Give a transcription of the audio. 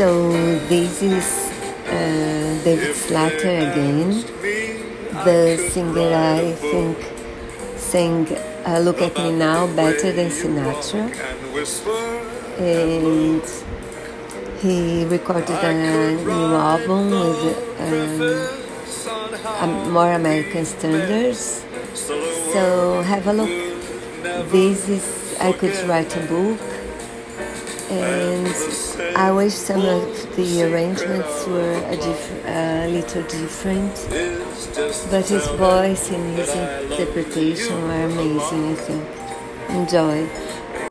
So this is uh, David Slater again. The singer I think sang uh, Look at Me Now better than Sinatra. And he recorded a new album with um, more American standards. So have a look. This is I could write a book and I wish some of the arrangements were a, diff- a little different, but his voice and his interpretation were amazing, I think. Enjoy.